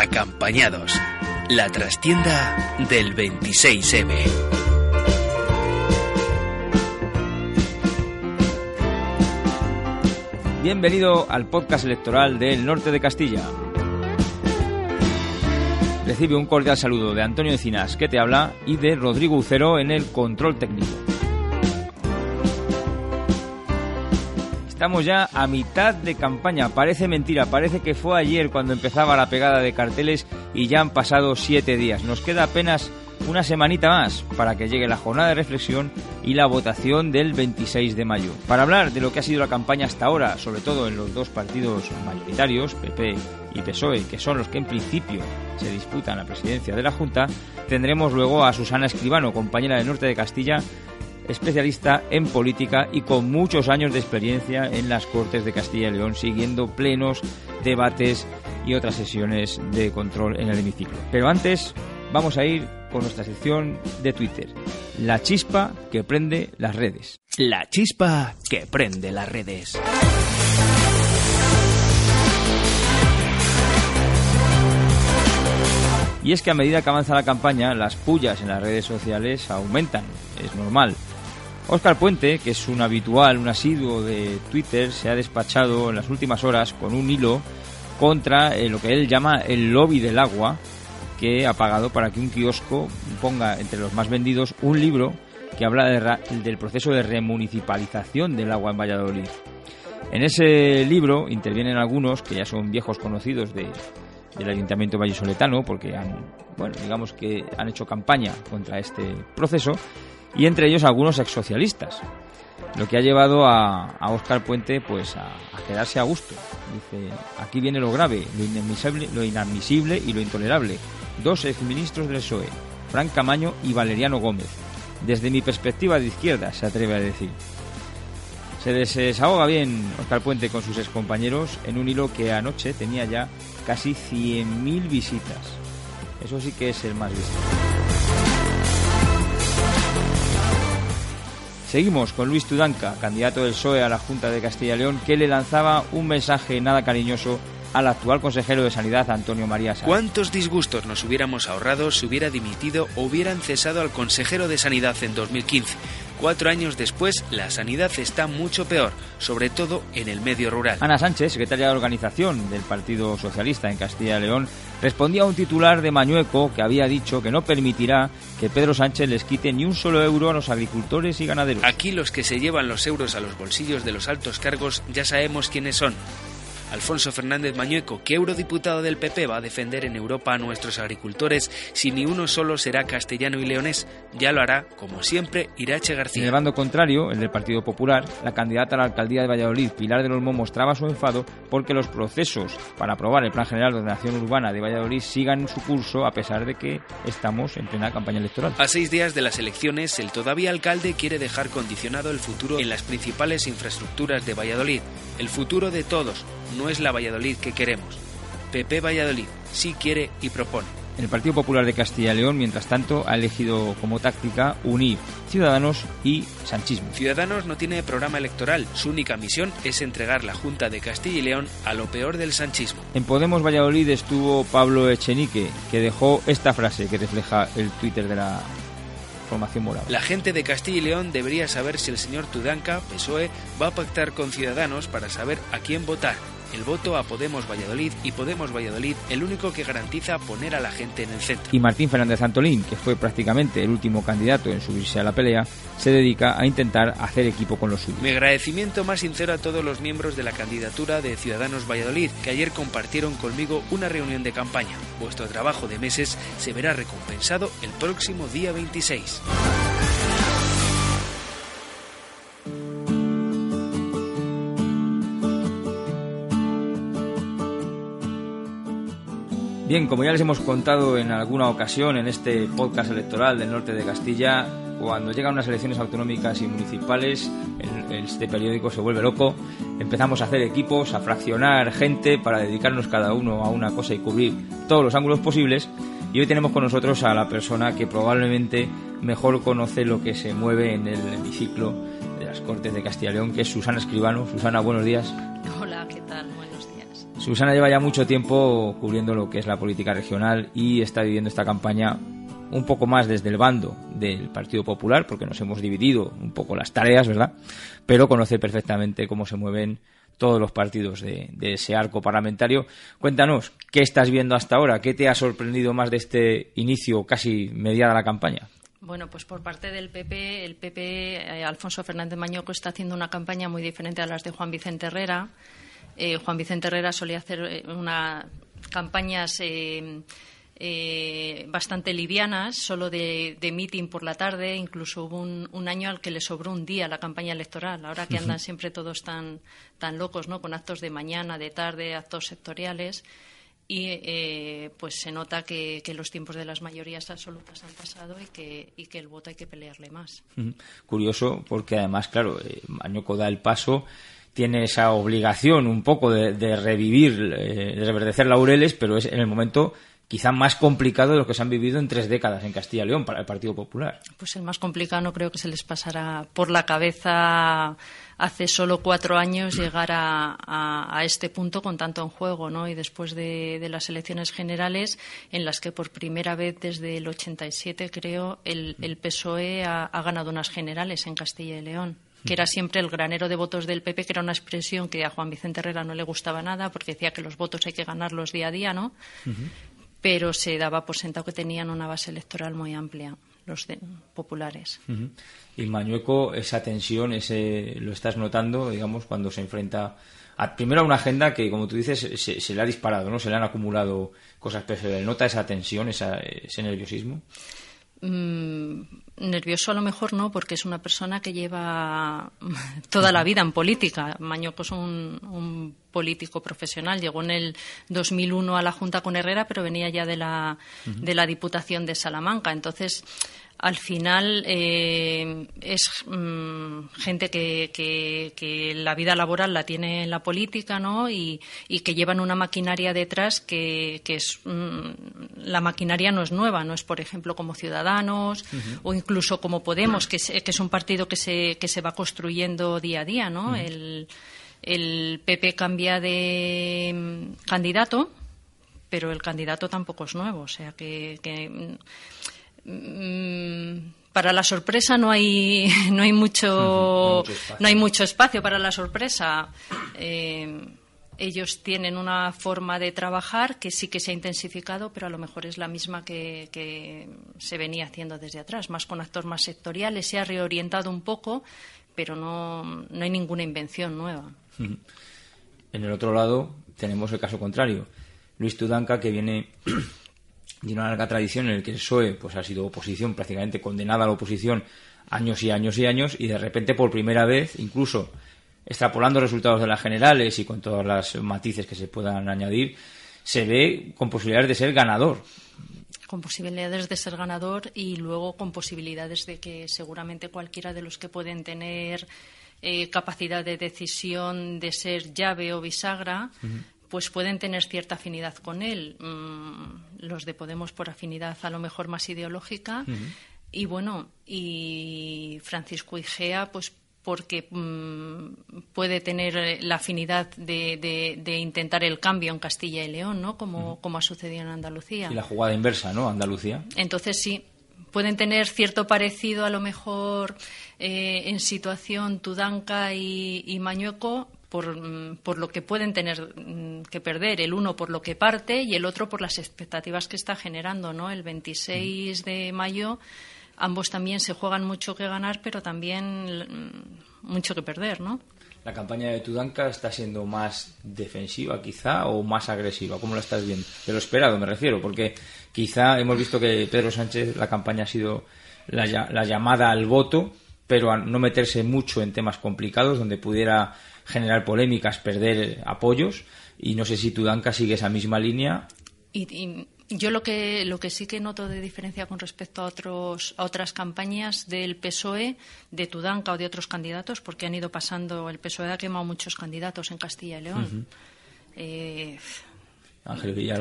Acampañados, la trastienda del 26M. Bienvenido al podcast electoral del norte de Castilla. Recibe un cordial saludo de Antonio Encinas, que te habla, y de Rodrigo Ucero en el control técnico. Estamos ya a mitad de campaña. Parece mentira, parece que fue ayer cuando empezaba la pegada de carteles y ya han pasado siete días. Nos queda apenas una semanita más para que llegue la jornada de reflexión y la votación del 26 de mayo. Para hablar de lo que ha sido la campaña hasta ahora, sobre todo en los dos partidos mayoritarios, PP y PSOE, que son los que en principio se disputan la presidencia de la Junta, tendremos luego a Susana Escribano, compañera del norte de Castilla, especialista en política y con muchos años de experiencia en las Cortes de Castilla y León, siguiendo plenos, debates y otras sesiones de control en el hemiciclo. Pero antes vamos a ir con nuestra sección de Twitter, la chispa que prende las redes. La chispa que prende las redes. Y es que a medida que avanza la campaña, las pullas en las redes sociales aumentan, es normal. Óscar Puente, que es un habitual, un asiduo de Twitter, se ha despachado en las últimas horas con un hilo contra eh, lo que él llama el lobby del agua, que ha pagado para que un kiosco ponga entre los más vendidos un libro que habla del proceso de remunicipalización del agua en Valladolid. En ese libro intervienen algunos que ya son viejos conocidos de, del Ayuntamiento vallisoletano porque han, bueno, digamos que han hecho campaña contra este proceso y entre ellos algunos exsocialistas, lo que ha llevado a, a Óscar Puente pues a, quedarse a gusto. Dice, aquí viene lo grave, lo inadmisible, lo inadmisible y lo intolerable. Dos exministros del PSOE, Fran Camaño y Valeriano Gómez. Desde mi perspectiva de izquierda, se atreve a decir. Se desahoga bien Óscar Puente con sus excompañeros en un hilo que anoche tenía ya casi 100.000 visitas. Eso sí que es el más visto. Seguimos con Luis Tudanca, candidato del PSOE a la Junta de Castilla y León, que le lanzaba un mensaje nada cariñoso al actual consejero de Sanidad, Antonio María. ¿Cuántos disgustos nos hubiéramos ahorrado si hubiera dimitido o hubieran cesado al consejero de Sanidad en 2015? Cuatro años después, la sanidad está mucho peor, sobre todo en el medio rural. Ana Sánchez, secretaria de organización del Partido Socialista en Castilla y León, respondía a un titular de Mañueco que había dicho que no permitirá que Pedro Sánchez les quite ni un solo euro a los agricultores y ganaderos. Aquí los que se llevan los euros a los bolsillos de los altos cargos ya sabemos quiénes son. Alfonso Fernández Mañueco, ¿qué eurodiputado del PP va a defender en Europa a nuestros agricultores si ni uno solo será castellano y leonés? Ya lo hará, como siempre, Irache García. En el bando contrario, el del Partido Popular, la candidata a la alcaldía de Valladolid, Pilar del Olmo, mostraba su enfado porque los procesos para aprobar el Plan General de Ordenación Urbana de Valladolid sigan su curso a pesar de que estamos en plena campaña electoral. A seis días de las elecciones, el todavía alcalde quiere dejar condicionado el futuro en las principales infraestructuras de Valladolid. El futuro de todos, no es la Valladolid que queremos. PP Valladolid sí quiere y propone. El Partido Popular de Castilla y León, mientras tanto, ha elegido como táctica unir Ciudadanos y Sanchismo. Ciudadanos no tiene programa electoral. Su única misión es entregar la Junta de Castilla y León a lo peor del sanchismo. En Podemos Valladolid estuvo Pablo Echenique, que dejó esta frase que refleja el Twitter de la formación moral. La gente de Castilla y León debería saber si el señor Tudanca, PSOE, va a pactar con Ciudadanos para saber a quién votar el voto a Podemos Valladolid y Podemos Valladolid el único que garantiza poner a la gente en el centro. Y Martín Fernández Antolín, que fue prácticamente el último candidato en subirse a la pelea, se dedica a intentar hacer equipo con los suyos. Mi agradecimiento más sincero a todos los miembros de la candidatura de Ciudadanos Valladolid, que ayer compartieron conmigo una reunión de campaña. Vuestro trabajo de meses se verá recompensado el próximo día 26. Bien, como ya les hemos contado en alguna ocasión en este podcast electoral del norte de Castilla, cuando llegan unas elecciones autonómicas y municipales, este periódico se vuelve loco. Empezamos a hacer equipos, a fraccionar gente para dedicarnos cada uno a una cosa y cubrir todos los ángulos posibles. Y hoy tenemos con nosotros a la persona que probablemente mejor conoce lo que se mueve en el hemiciclo de las Cortes de Castilla y León, que es Susana Escribano. Susana, buenos días. Susana lleva ya mucho tiempo cubriendo lo que es la política regional y está viviendo esta campaña un poco más desde el bando del Partido Popular, porque nos hemos dividido un poco las tareas, ¿verdad? Pero conoce perfectamente cómo se mueven todos los partidos de, ese arco parlamentario. Cuéntanos, ¿qué estás viendo hasta ahora? ¿Qué te ha sorprendido más de este inicio casi mediada la campaña? Bueno, pues por parte del PP, el PP, eh, Alfonso Fernández Mañoco, está haciendo una campaña muy diferente a las de Juan Vicente Herrera. Eh, Juan Vicente Herrera solía hacer eh, una campañas bastante livianas, solo de, de meeting por la tarde. Incluso hubo un, año al que le sobró un día la campaña electoral. Ahora que andan siempre todos tan, tan locos, ¿no? Con actos de mañana, de tarde, actos sectoriales y eh, pues se nota que, los tiempos de las mayorías absolutas han pasado y que, y que el voto hay que pelearle más. Curioso, porque además, claro, eh, Mañoco da el paso, tiene esa obligación un poco de, revivir, eh, de reverdecer laureles, pero es en el momento quizá más complicado de lo que se han vivido en tres décadas en Castilla y León para el Partido Popular. Pues el más complicado no creo que se les pasará por la cabeza hace solo cuatro años llegar a, este punto con tanto en juego, ¿no? Y después de, las elecciones generales, en las que por primera vez desde el 87, creo, el, PSOE ha, ganado unas generales en Castilla y León que era siempre el granero de votos del PP, que era una expresión que a Juan Vicente Herrera no le gustaba nada, porque decía que los votos hay que ganarlos día a día, ¿no? Pero se daba por sentado que tenían una base electoral muy amplia los populares. Y Mañueco, esa tensión, ese, lo estás notando, digamos, cuando se enfrenta a, primero a una agenda que, como tú dices, se, le ha disparado, ¿no? Se le han acumulado cosas, pero se nota esa tensión, ese nerviosismo. Mm, nervioso a lo mejor no, porque es una persona que lleva toda la vida en política. Mañoco es un, un, político profesional. Llegó en el 2001 a la Junta con Herrera, pero venía ya de la, de la Diputación de Salamanca. Entonces, al final eh, es mm, gente que, que, la vida laboral la tiene en la política ¿no? y, y que llevan una maquinaria detrás que, que es mm, la maquinaria no es nueva no es por ejemplo como Ciudadanos o incluso como Podemos que es, que es un partido que se, que se va construyendo día a día ¿no? el, el PP cambia de mm, candidato pero el candidato tampoco es nuevo o sea que para la sorpresa no hay no hay mucho no hay mucho espacio para la sorpresa eh, ellos tienen una forma de trabajar que sí que se ha intensificado, pero a lo mejor es la misma que, se venía haciendo desde atrás, más con actos más sectoriales. Se ha reorientado un poco, pero no, no hay ninguna invención nueva. En el otro lado tenemos el caso contrario. Luis Tudanca, que viene de una larga tradición en el que el PSOE pues, ha sido oposición, prácticamente condenada a la oposición años y años y años, y de repente por primera vez, incluso extrapolando resultados de las generales y con todas las matices que se puedan añadir, se ve con posibilidades de ser ganador. Con posibilidades de ser ganador y luego con posibilidades de que seguramente cualquiera de los que pueden tener eh, capacidad de decisión de ser llave o bisagra, pues pueden tener cierta afinidad con él. Mm, los de Podemos por afinidad a lo mejor más ideológica. Y bueno, y Francisco Igea, pues porque mm, puede tener la afinidad de, intentar el cambio en Castilla y León, ¿no? Como, como ha sucedido en Andalucía. Y la jugada inversa, ¿no? Andalucía. Entonces sí, pueden tener cierto parecido a lo mejor eh, en situación Tudanca y, y Mañueco, Mm, por, lo que pueden tener mm, que perder, el uno por lo que parte y el otro por las expectativas que está generando. ¿no? El 26 de mayo ambos también se juegan mucho que ganar, pero también mm, mucho que perder. ¿no? ¿La campaña de Tudanca está siendo más defensiva quizá o más agresiva? ¿Cómo la estás viendo? De lo esperado me refiero, porque quizá hemos visto que Pedro Sánchez la campaña ha sido la, la llamada al voto, pero a no meterse mucho en temas complicados donde pudiera generar polémicas, perder apoyos. Y no sé si Tudanca sigue esa misma línea. Y, yo lo que, lo que sí que noto de diferencia con respecto a, otros, a otras campañas del PSOE, de Tudanca o de otros candidatos, porque han ido pasando, el PSOE ha quemado muchos candidatos en Castilla y León. Eh,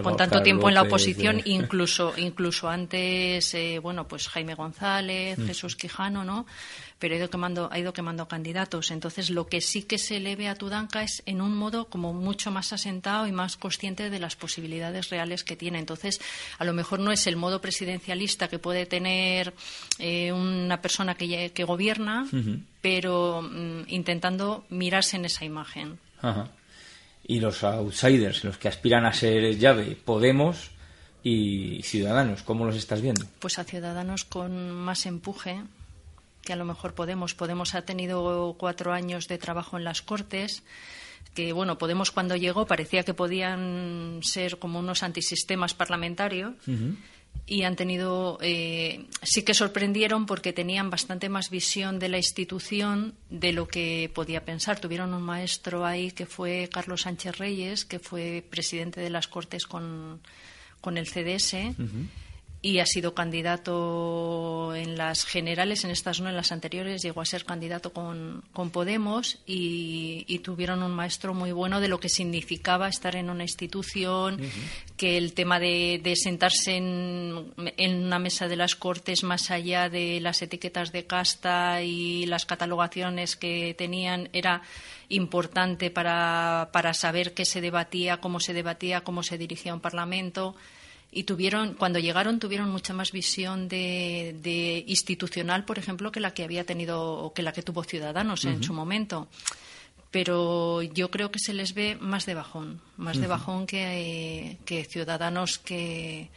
con tanto tiempo en la oposición, incluso incluso antes, eh, bueno, pues Jaime González, mm. Jesús Quijano, ¿no? Pero ha ido quemando ha ido quemando candidatos. Entonces, lo que sí que se le ve a Tudanca es en un modo como mucho más asentado y más consciente de las posibilidades reales que tiene. Entonces, a lo mejor no es el modo presidencialista que puede tener eh, una persona que, que gobierna, pero mm, intentando mirarse en esa imagen. Ajá y los outsiders, los que aspiran a ser llave, Podemos y Ciudadanos. ¿Cómo los estás viendo? Pues a Ciudadanos con más empuje que a lo mejor Podemos. Podemos ha tenido cuatro años de trabajo en las Cortes que bueno, Podemos cuando llegó parecía que podían ser como unos antisistemas parlamentarios y han tenido, eh, sí que sorprendieron porque tenían bastante más visión de la institución de lo que podía pensar. Tuvieron un maestro ahí que fue Carlos Sánchez Reyes, que fue presidente de las Cortes con, con el CDS y ha sido candidato en las generales, en estas no, en las anteriores, llegó a ser candidato con, con Podemos y, tuvieron un maestro muy bueno de lo que significaba estar en una institución, que el tema de, sentarse en, en, una mesa de las Cortes más allá de las etiquetas de casta y las catalogaciones que tenían era importante para, para saber qué se debatía, cómo se debatía, cómo se dirigía un Parlamento y tuvieron cuando llegaron tuvieron mucha más visión de, institucional por ejemplo que la que había tenido que la que tuvo Ciudadanos en su momento. Pero yo creo que se les ve más de bajón más de bajón que, Ciudadanos que,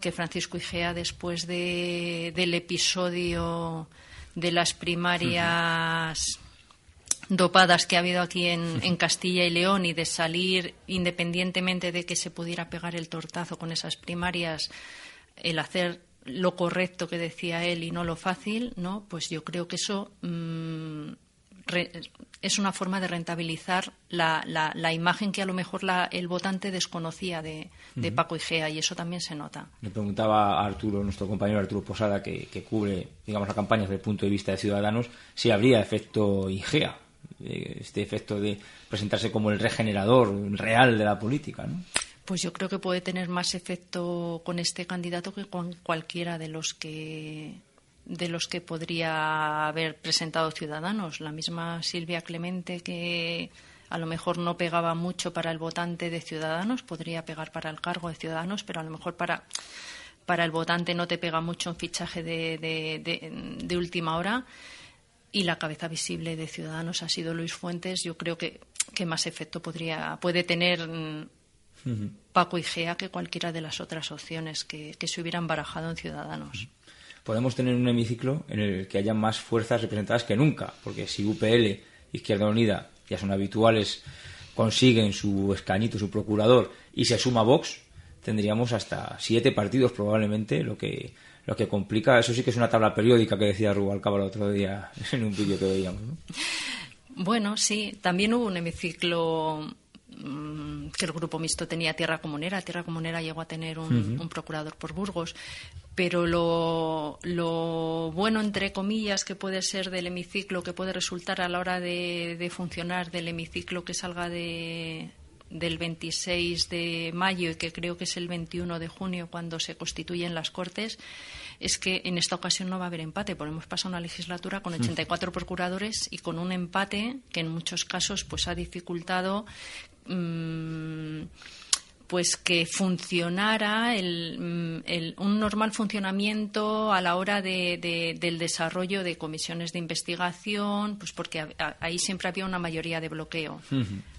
que Francisco Igea después de, del episodio de las primarias dopadas que ha habido aquí en, Castilla y León y de salir, independientemente de que se pudiera pegar el tortazo con esas primarias, el hacer lo correcto que decía él y no lo fácil, ¿no? Pues yo creo que eso mm, es una forma de rentabilizar la, la, imagen que a lo mejor la, el votante desconocía de, Paco Igea y eso también se nota. Le preguntaba a Arturo, nuestro compañero Arturo Posada, que, que cubre, digamos, la campaña desde el punto de vista de Ciudadanos, si habría efecto Igea este efecto de presentarse como el regenerador real de la política, ¿no? Pues yo creo que puede tener más efecto con este candidato que con cualquiera de los que de los que podría haber presentado Ciudadanos. La misma Silvia Clemente que a lo mejor no pegaba mucho para el votante de Ciudadanos, podría pegar para el cargo de Ciudadanos, pero a lo mejor para para el votante no te pega mucho un fichaje de, de, de última hora y la cabeza visible de Ciudadanos ha sido Luis Fuentes. Yo creo que, que más efecto podría, puede tener mm, Paco y Gea que cualquiera de las otras opciones que, se hubieran barajado en Ciudadanos. Podemos tener un hemiciclo en el que haya más fuerzas representadas que nunca, porque si UPL, Izquierda Unida, ya son habituales, consiguen su escañito, su procurador, y se suma Vox, tendríamos hasta siete partidos probablemente, lo que lo que complica, eso sí que es una tabla periódica que decía Rubalcaba el otro día en un vídeo que veíamos. Bueno, sí, también hubo un hemiciclo mm, que el grupo mixto tenía Tierra Comunera. Tierra Comunera llegó a tener un, procurador por Burgos. Pero lo, lo, bueno, entre comillas, que puede ser del hemiciclo, que puede resultar a la hora de, de funcionar del hemiciclo que salga de, del 26 de mayo y que creo que es el 21 de junio cuando se constituyen las Cortes, es que en esta ocasión no va a haber empate, porque hemos pasado una legislatura con 84 mm. procuradores y con un empate que en muchos casos pues ha dificultado mm, pues que funcionara mm, el, un normal funcionamiento a la hora de, del desarrollo de comisiones de investigación, pues porque ahí siempre había una mayoría de bloqueo,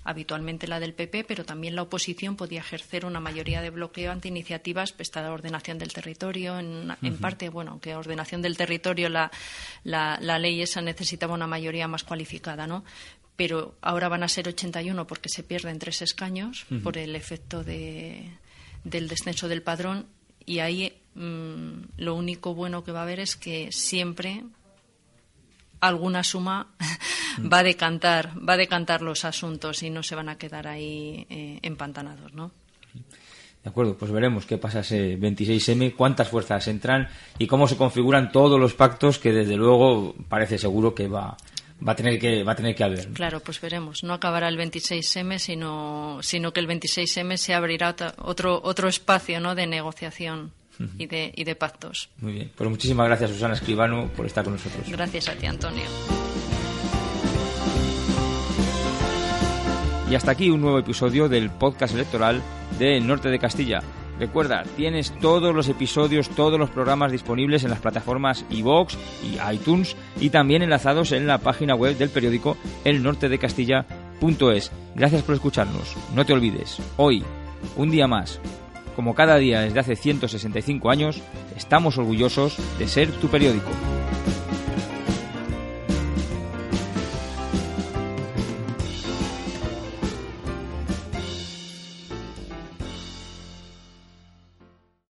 habitualmente la del PP, pero también la oposición podía ejercer una mayoría de bloqueo ante iniciativas, pues la ordenación del territorio, en, en parte, bueno, aunque ordenación del territorio la, la, la ley esa necesitaba una mayoría más cualificada, ¿no? Pero ahora van a ser 81 porque se pierden tres escaños por el efecto de, del descenso del padrón. Y ahí mm, lo único bueno que va a haber es que siempre alguna suma va a decantar va a decantar los asuntos y no se van a quedar ahí eh, empantanados, ¿no? De acuerdo, pues veremos qué pasa ese 26M, cuántas fuerzas entran y cómo se configuran todos los pactos que desde luego parece seguro que va va a tener que va a tener que haber. Claro, pues veremos. No acabará el 26M, sino, sino que el 26M se abrirá otro, otro espacio ¿no? de negociación y de, y de pactos. Muy bien. Pues muchísimas gracias, Susana Escribano, por estar con nosotros. Gracias a ti, Antonio. Y hasta aquí un nuevo episodio del podcast electoral del Norte de Castilla. Recuerda, tienes todos los episodios, todos los programas disponibles en las plataformas iVoox y iTunes y también enlazados en la página web del periódico elnortedecastilla.es. Gracias por escucharnos. No te olvides, hoy, un día más, como cada día desde hace 165 años, estamos orgullosos de ser tu periódico.